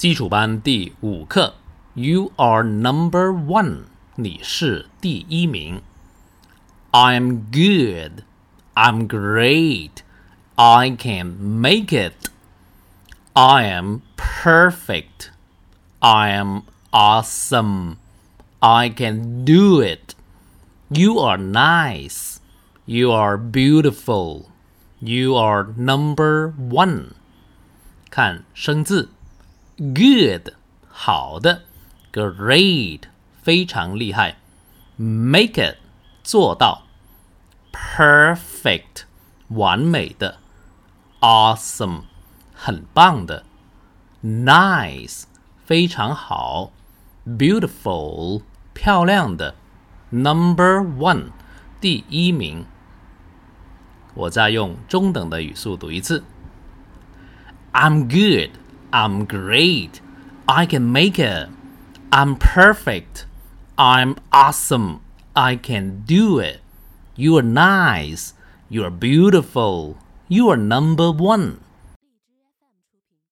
基础班第五课，You are number one，你是第一名。I'm good. I'm great. I can make it. I am perfect. I am awesome. I can do it. You are nice. You are beautiful. You are number one. 看生字 ，good 好的，great 非常厉害，make it 做到，perfect 完美的，awesome 很棒的，nice 非常好，beautiful 漂亮的，number one 第一名。我再用中等的语速读一次。I'm good. I'm great. I can make it. I'm perfect. I'm awesome. I can do it. You are nice. You are beautiful. You are number one.